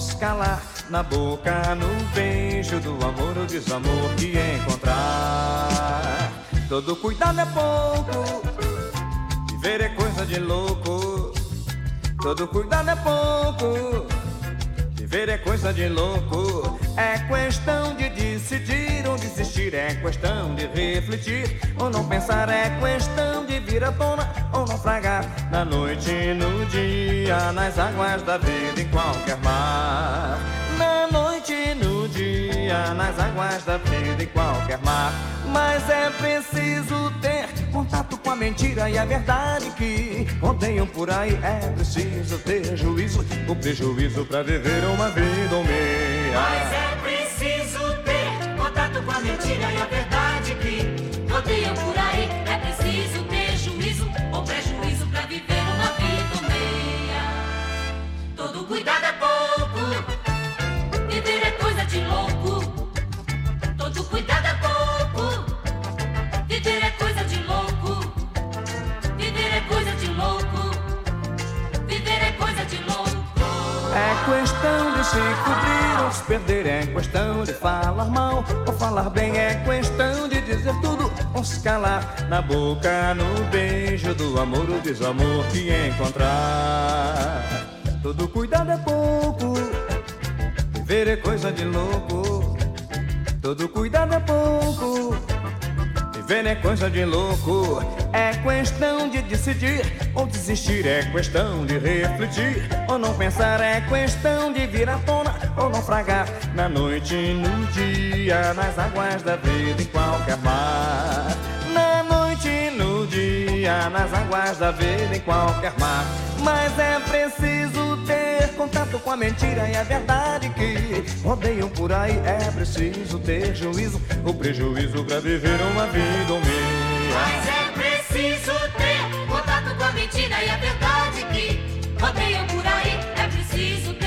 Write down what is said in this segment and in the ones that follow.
se calar na boca, no beijo do amor ou desamor que encontrar. Todo cuidado é pouco, viver é coisa de louco. Todo cuidado é pouco, viver é coisa de louco. É questão de decidir ou desistir, é questão de refletir ou não pensar, é questão de vir à tona naufragar na noite e no dia, nas águas da vida em qualquer mar. Na noite e no dia, nas águas da vida em qualquer mar. Mas é preciso ter contato com a mentira e a verdade que rodeiam por aí. É preciso ter juízo, o prejuízo para viver uma vida ou meia. Mas é preciso ter contato com a mentira e a verdade cuidado é pouco, viver é coisa de louco. Todo cuidado é pouco, viver é coisa de louco. Viver é coisa de louco, viver é coisa de louco. É questão de se cobrir ou se perder, é questão de falar mal ou falar bem, é questão de dizer tudo ou se calar na boca, no beijo do amor ou desamor que encontrar. Todo cuidado é pouco, viver é coisa de louco. Todo cuidado é pouco. Viver é coisa de louco, é questão de decidir ou desistir, é questão de refletir ou não pensar, é questão de vir à tona ou naufragar na noite no dia, nas águas da vida em qualquer mar. Dia, nas águas da vida em qualquer mar. Mas é preciso ter contato com a mentira e a verdade que rodeiam por aí. É preciso ter juízo, o prejuízo pra viver uma vida meia. Mas é preciso ter contato com a mentira e a verdade que rodeiam por aí. É preciso ter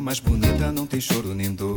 mais bonita, não tem choro nem dor.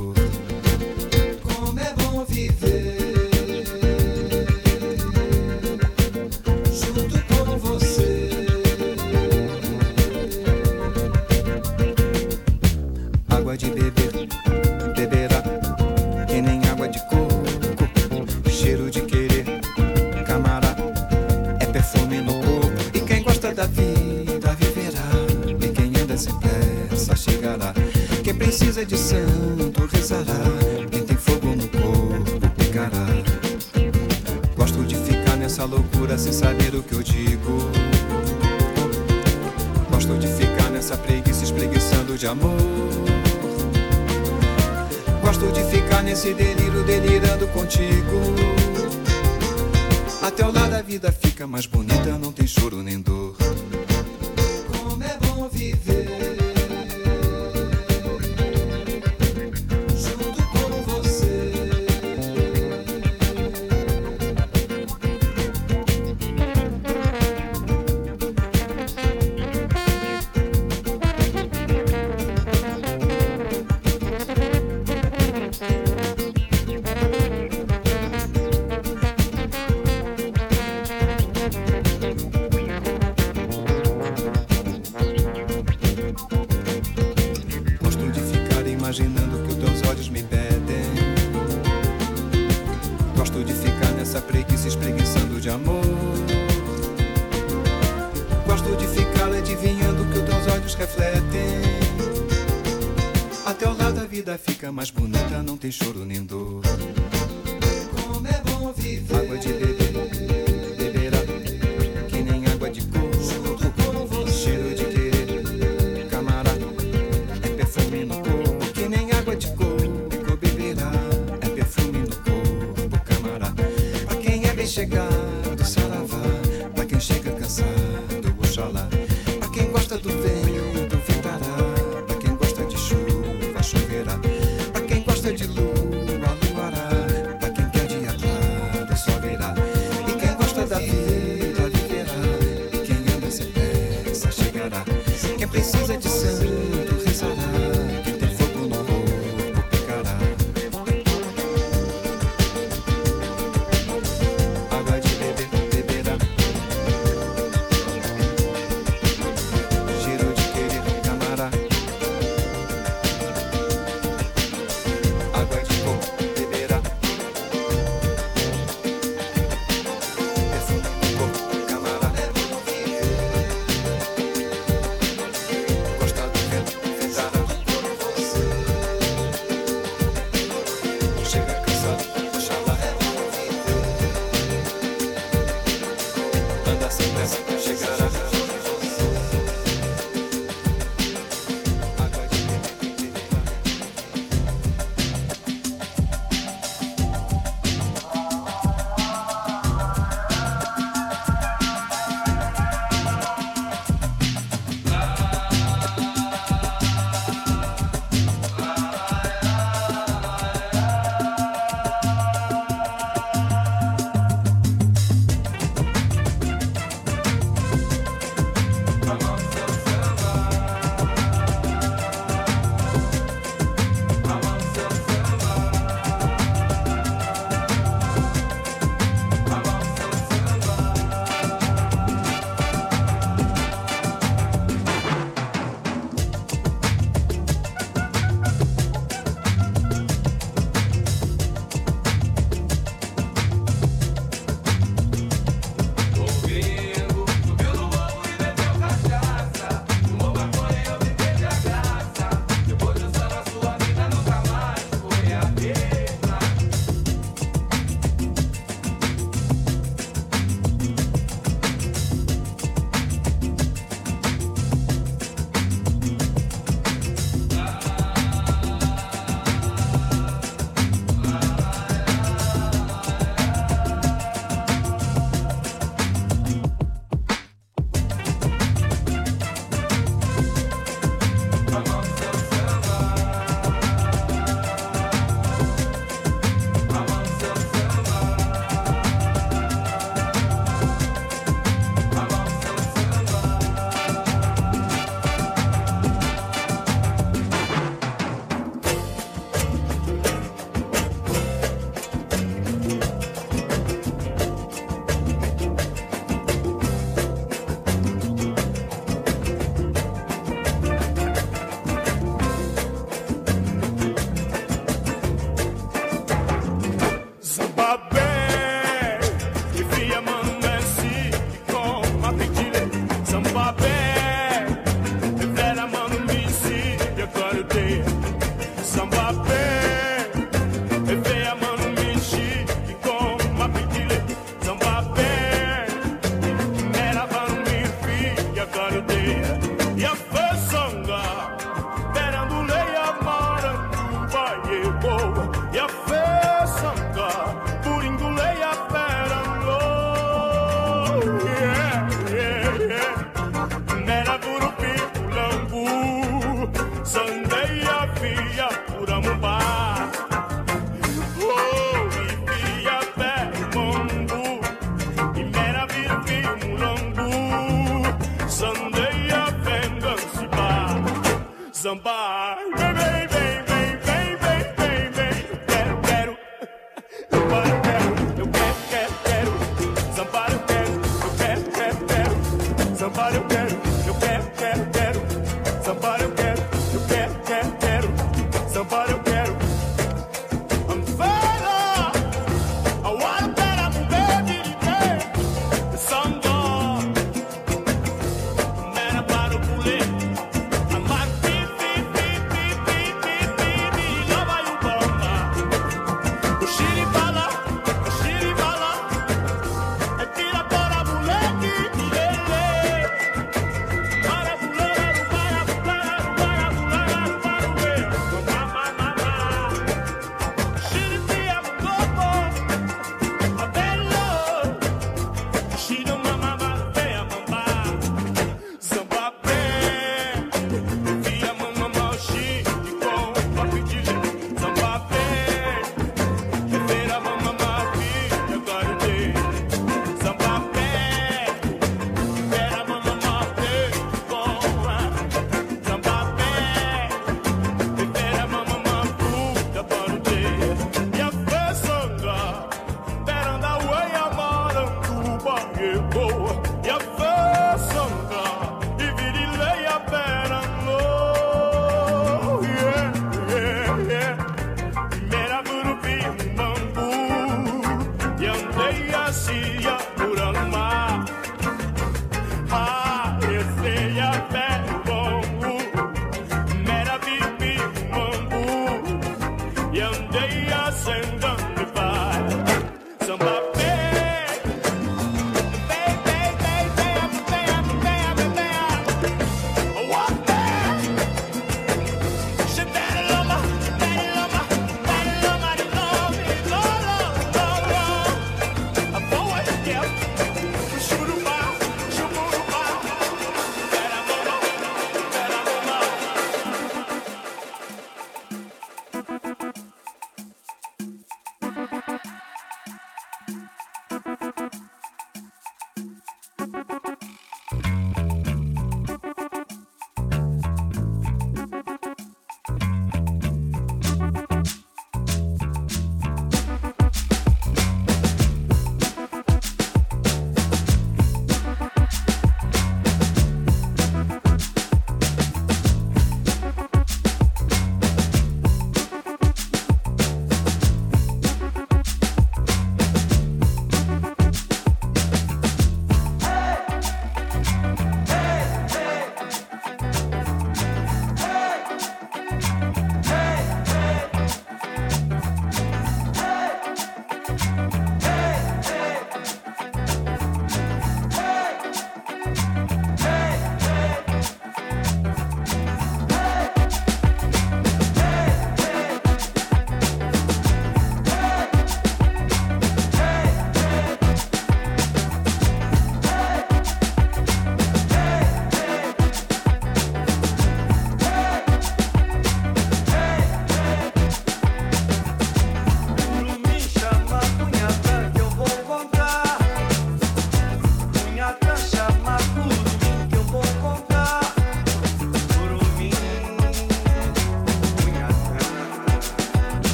Fica mais bonita, não tem choro nem dor.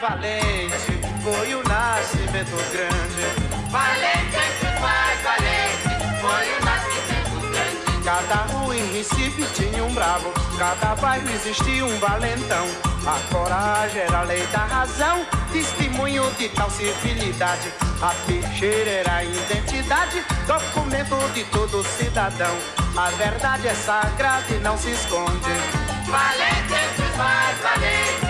Valentes foi o nascimento grande. Valente entre os mais valentes foi o nascimento grande. Cada rua em Recife tinha um bravo, cada bairro existia um valentão. A coragem era a lei da razão, testemunho de tal civilidade. A peixeira era a identidade, documento de todo cidadão. A verdade é sagrada e não se esconde. Valente entre os mais valentes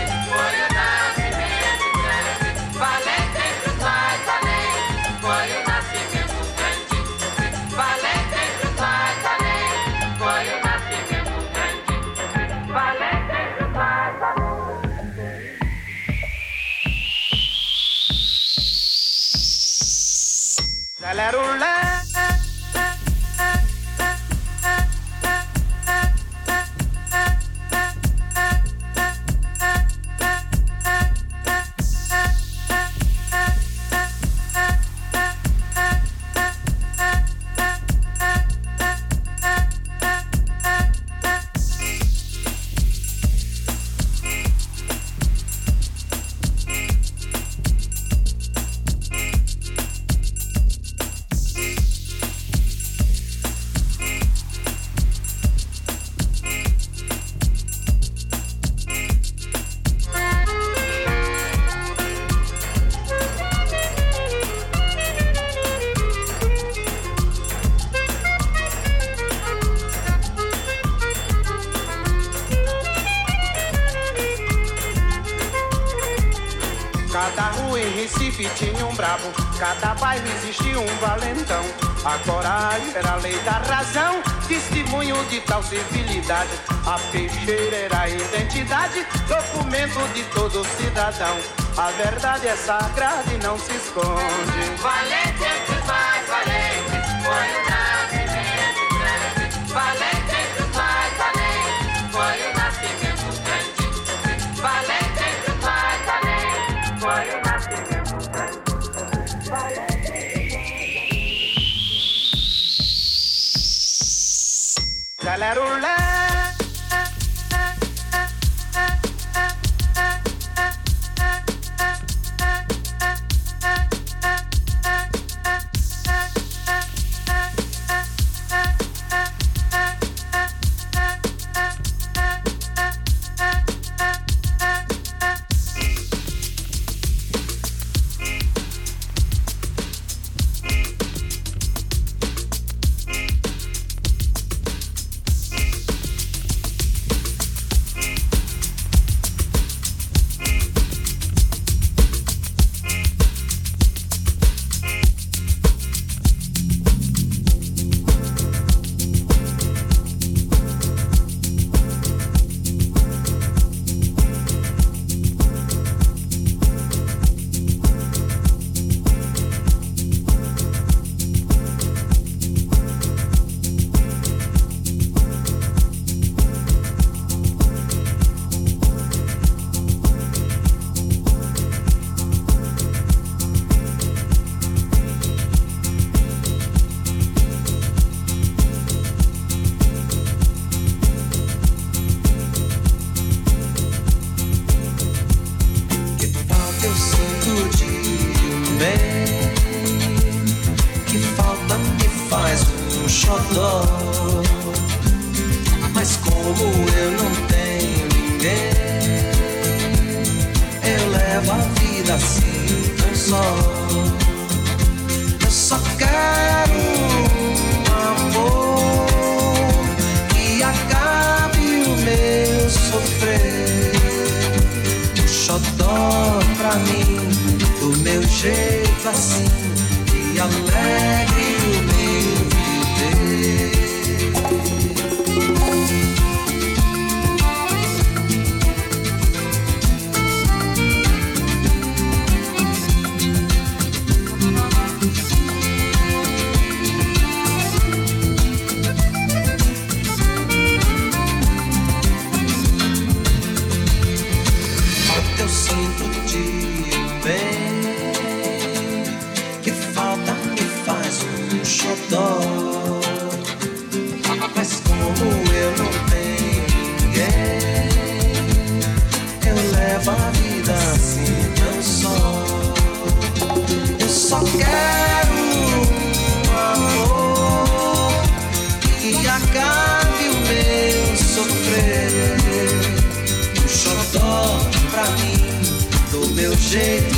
verdade é sagrada e não se esconde. jeito assim que alegre o meu viver. shake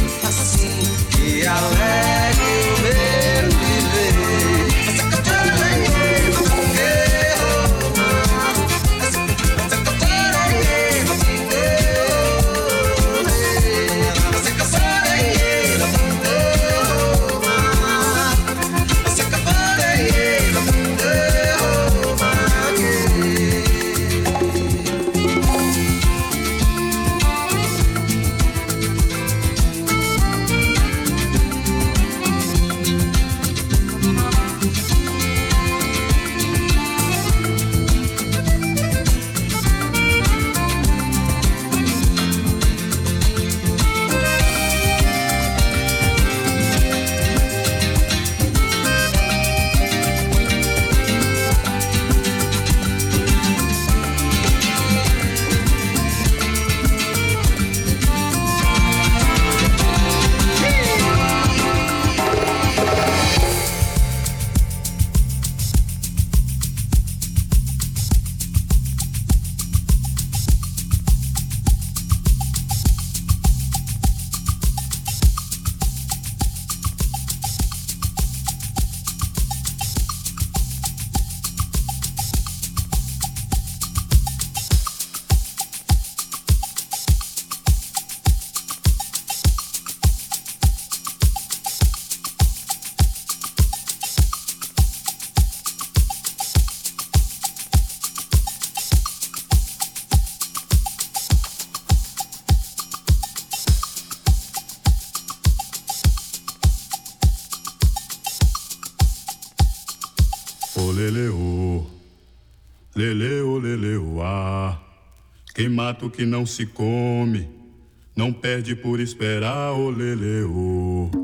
prato que não se come, não perde por esperar o leleô.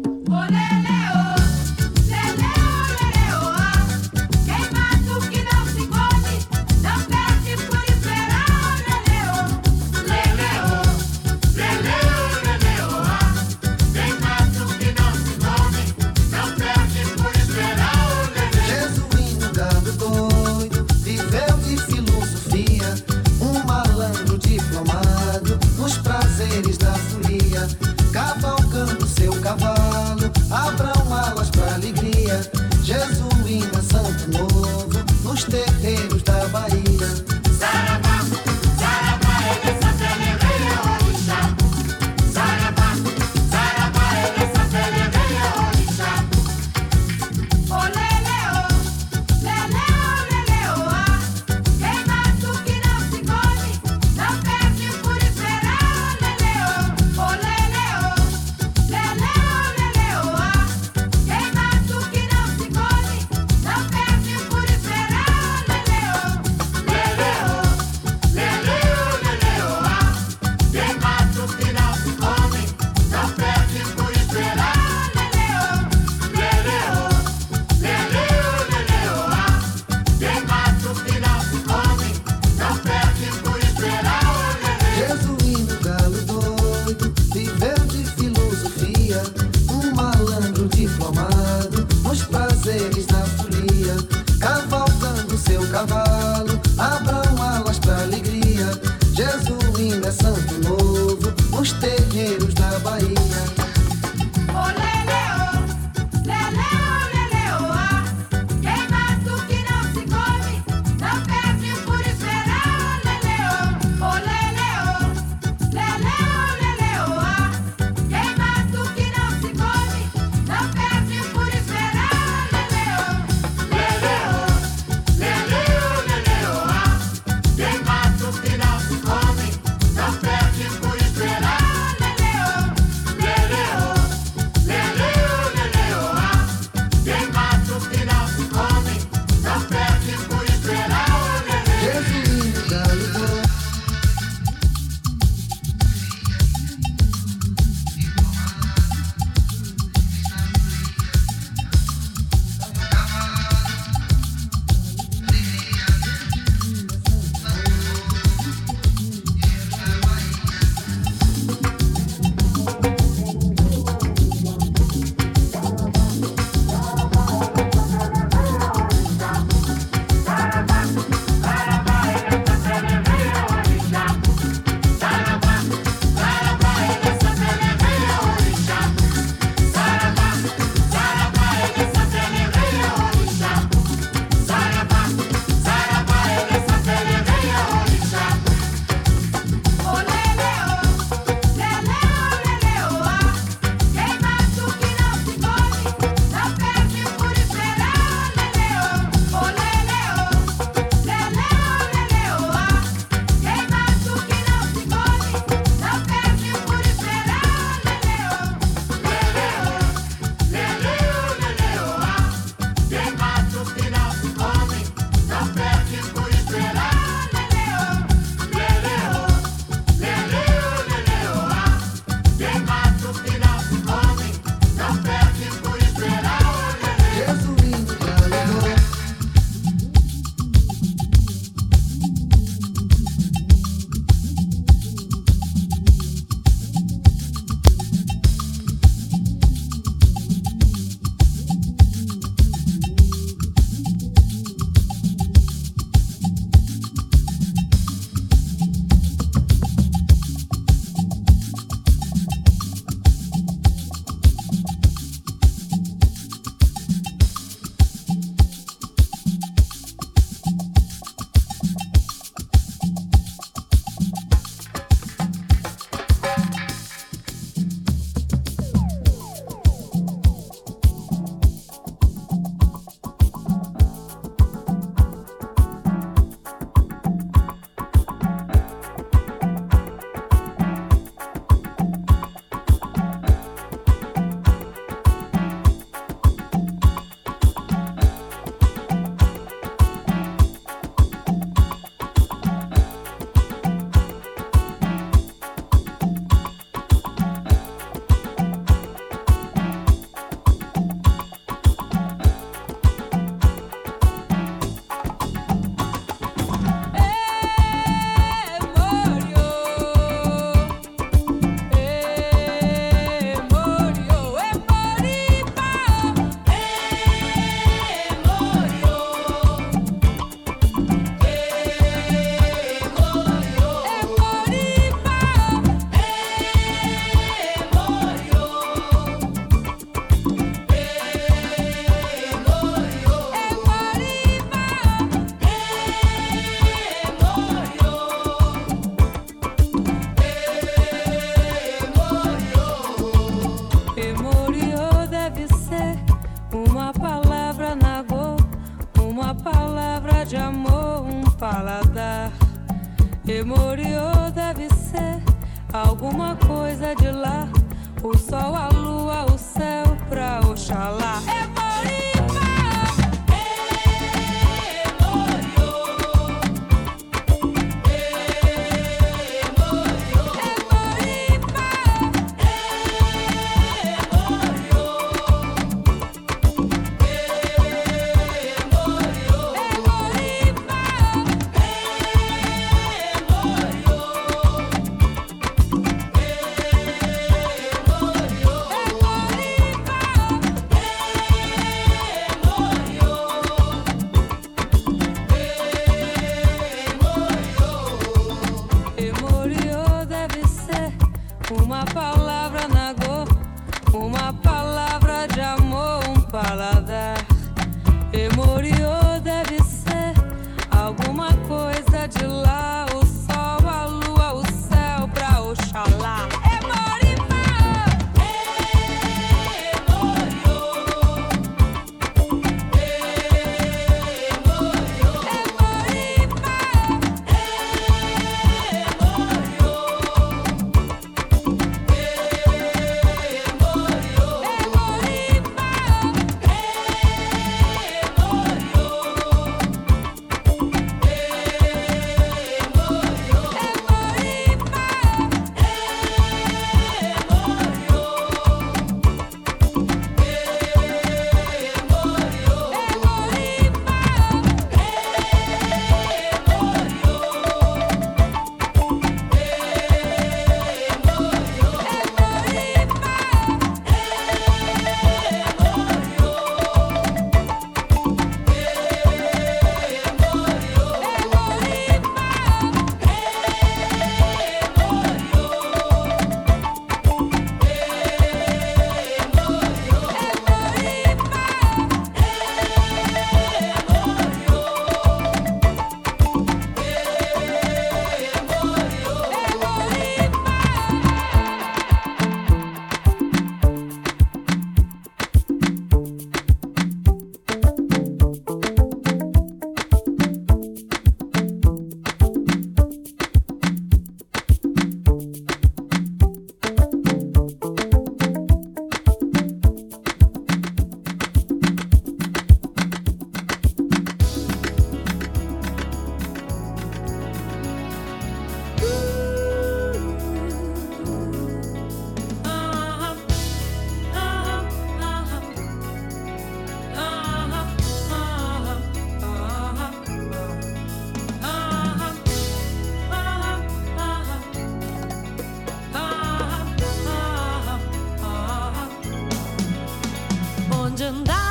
altından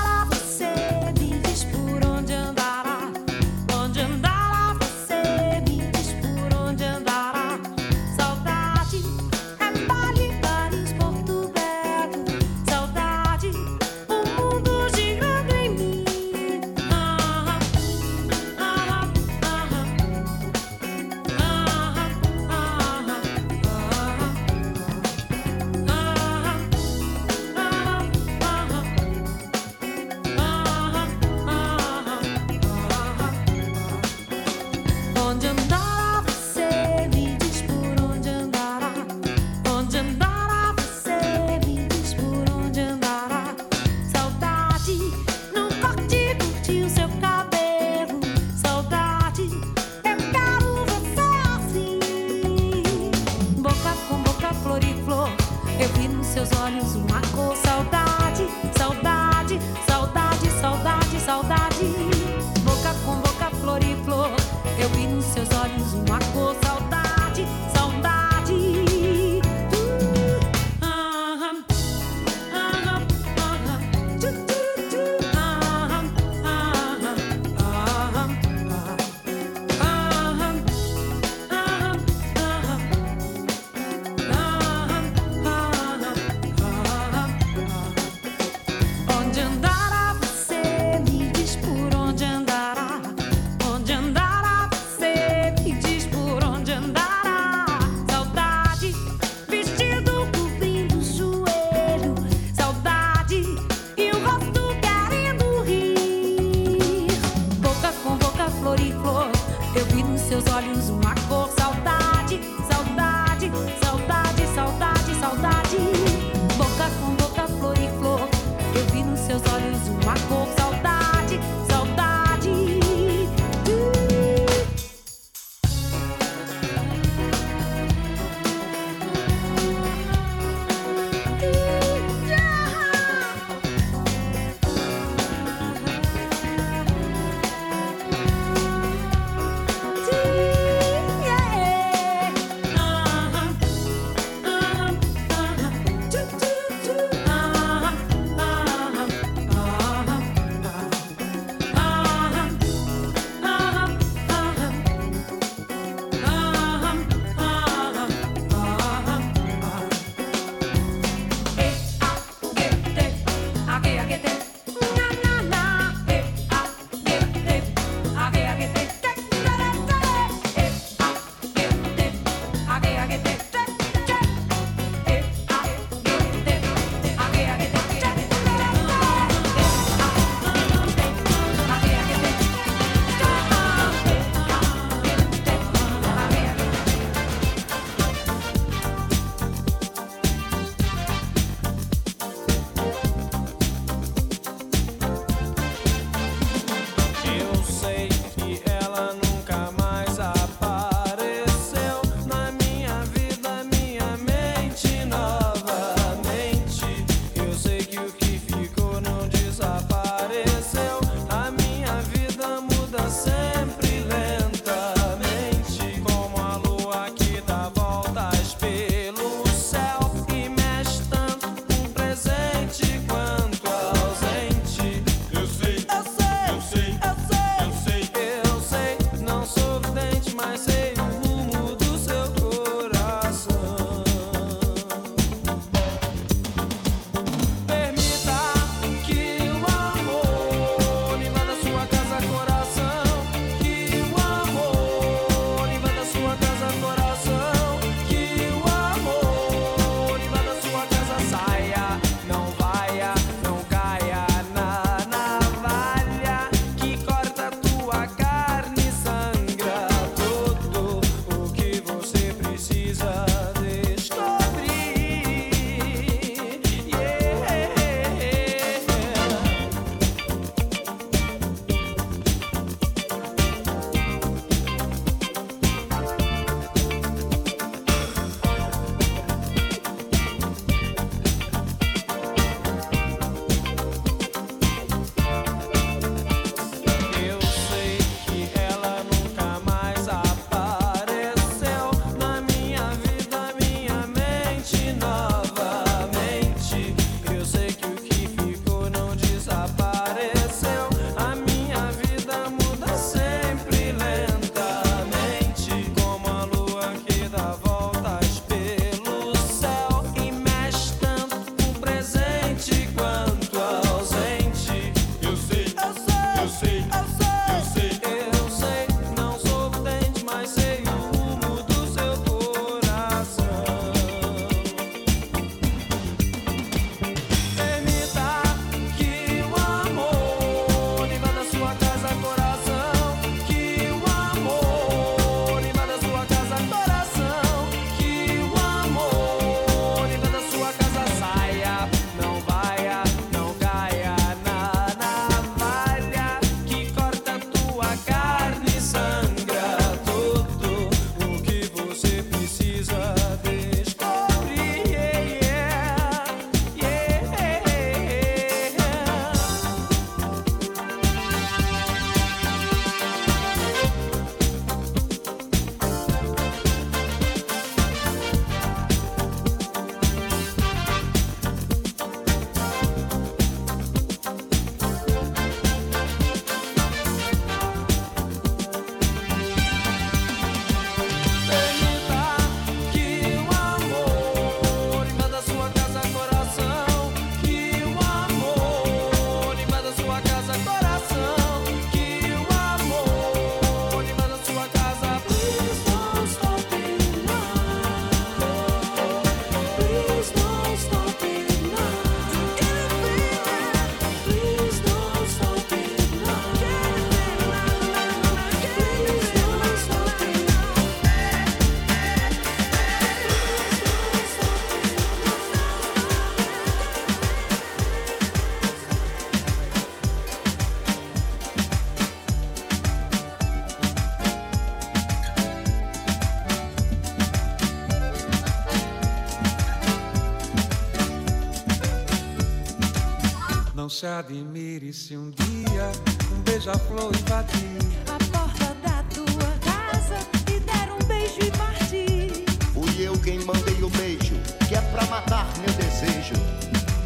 se admire se um dia um beija-flor invadir a porta da tua casa e der um beijo e partir. Fui eu quem mandei o beijo, que é pra matar meu desejo.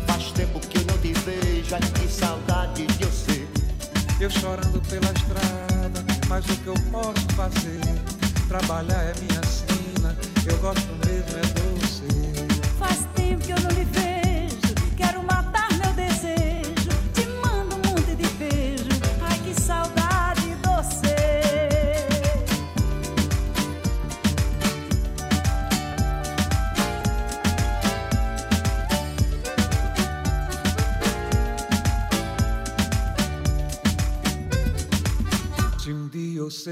Faz tempo que eu não te vejo, ai que saudade de você. Eu chorando pela estrada, mas o que eu posso fazer? Trabalhar é minha sina, eu gosto mesmo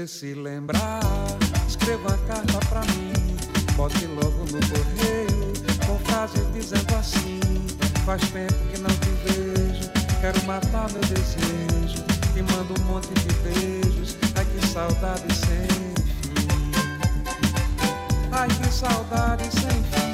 você se lembrar, escreva uma carta pra mim. Bote logo no correio, com frases dizendo assim: Faz tempo que não te vejo, quero matar meu desejo. Te mando um monte de beijos, ai que saudade sem fim. Ai que saudade sem fim.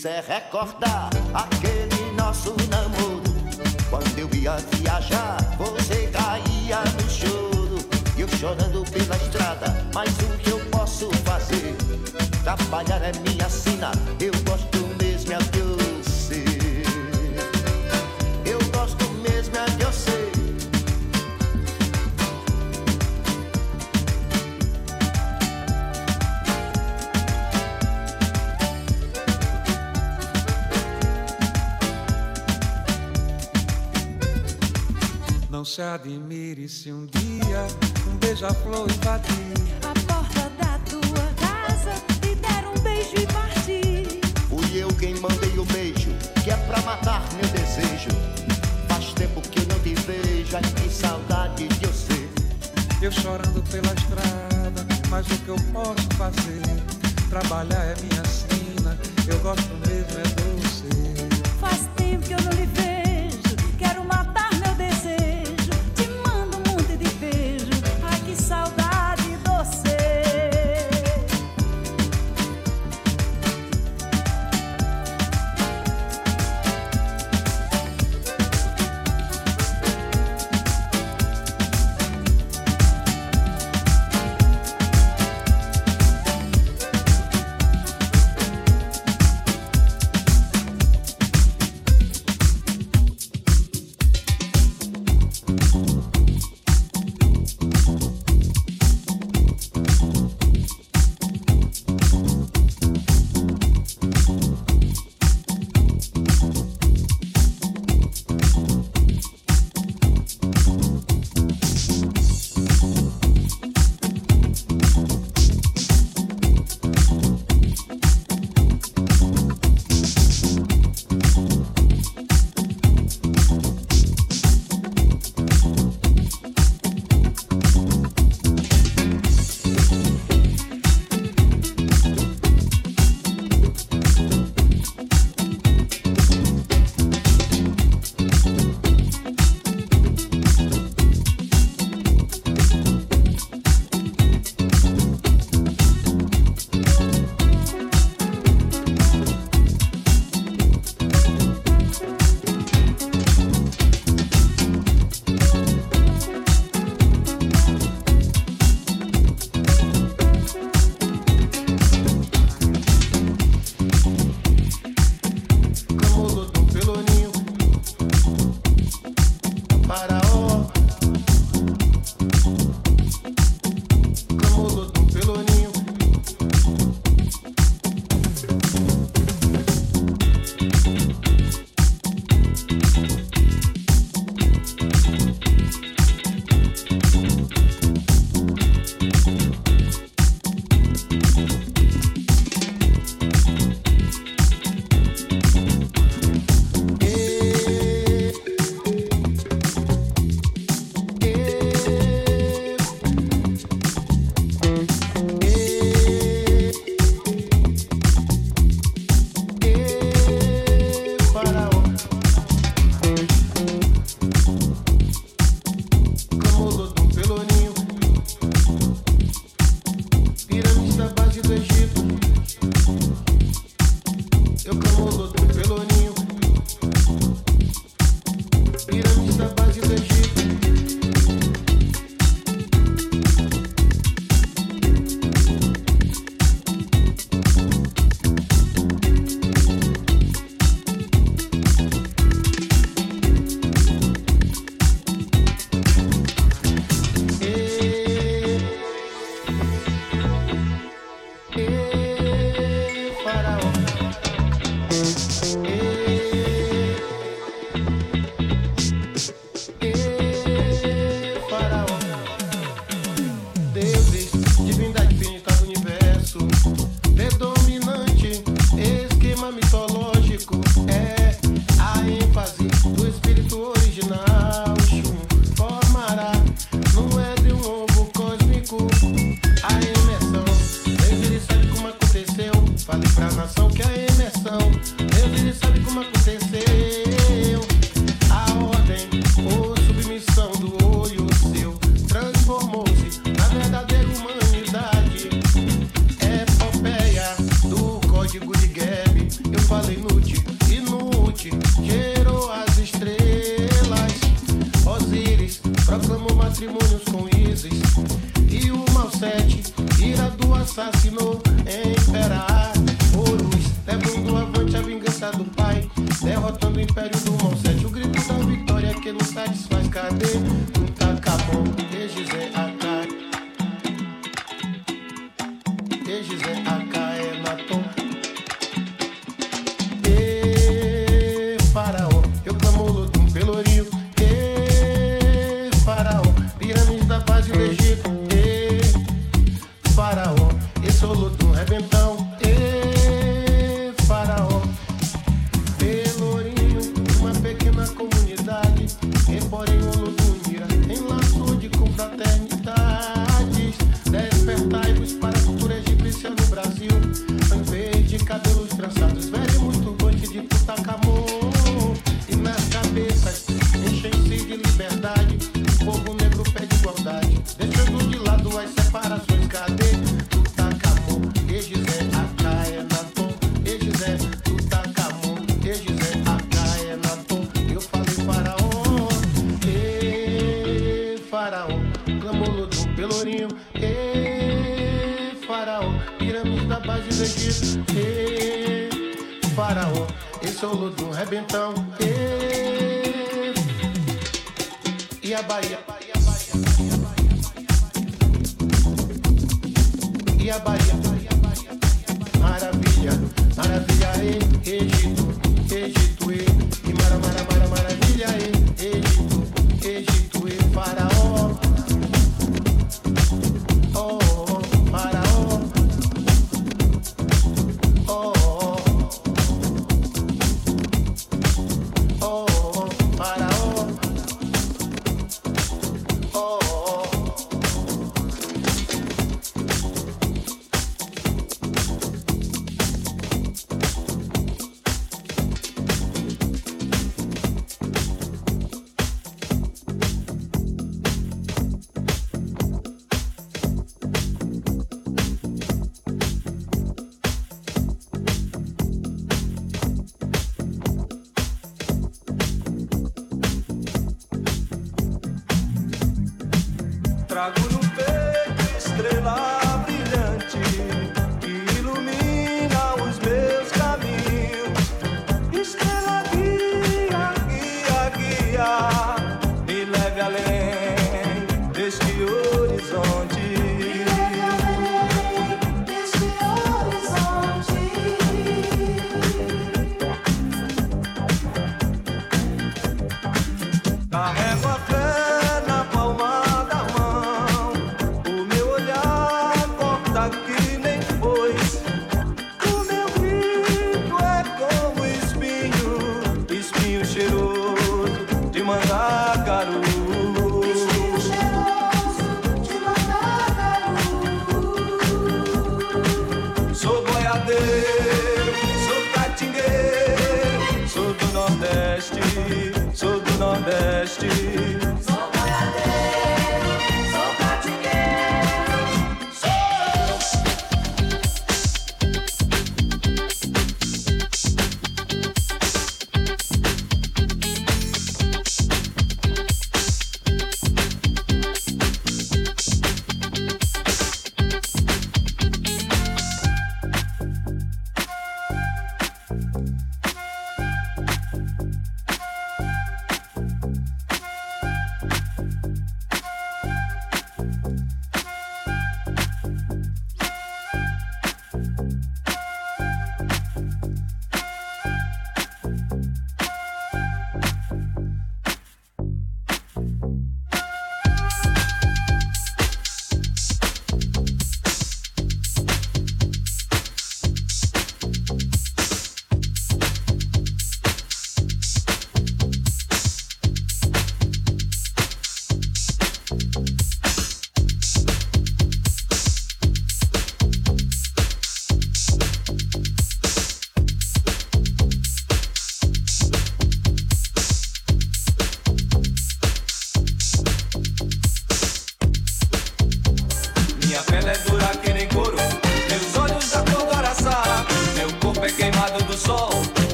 Quiser recordar aquele nosso Não se admire se um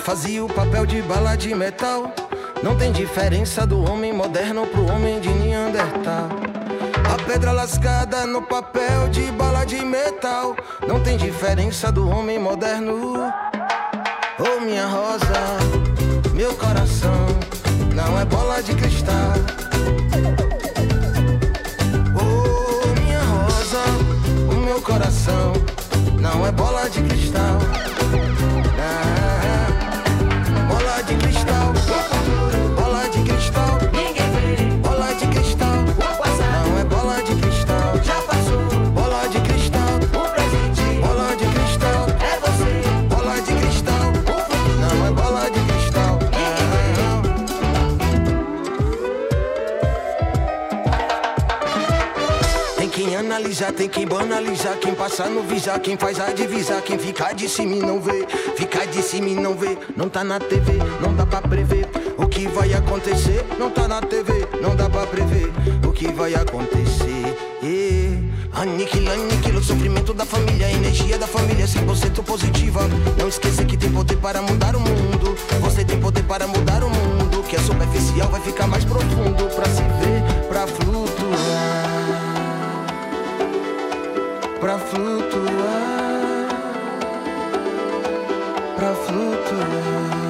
fazia o papel de bala de metal. Não tem diferença do homem moderno pro homem de Neandertal. A pedra lascada no papel de bala de metal. Não tem diferença do homem moderno. Oh, minha rosa, meu coração não é bola de cristal. Oh, minha rosa, o meu coração não é bola de cristal. Analisar, tem quem banalizar, quem passar no visar, quem faz a divisar, quem ficar de cima e não vê, ficar de cima e não vê, não tá na TV, não dá pra prever o que vai acontecer, não tá na TV, não dá pra prever o que vai acontecer. É. Aniquila, aniquila o sofrimento da família, a energia da família 100% positiva. Não esqueça que tem poder para mudar o mundo. Você tem poder para mudar o mundo. Que é superficial vai ficar mais profundo pra se ver, pra flutuar, pra flutuar, pra flutuar.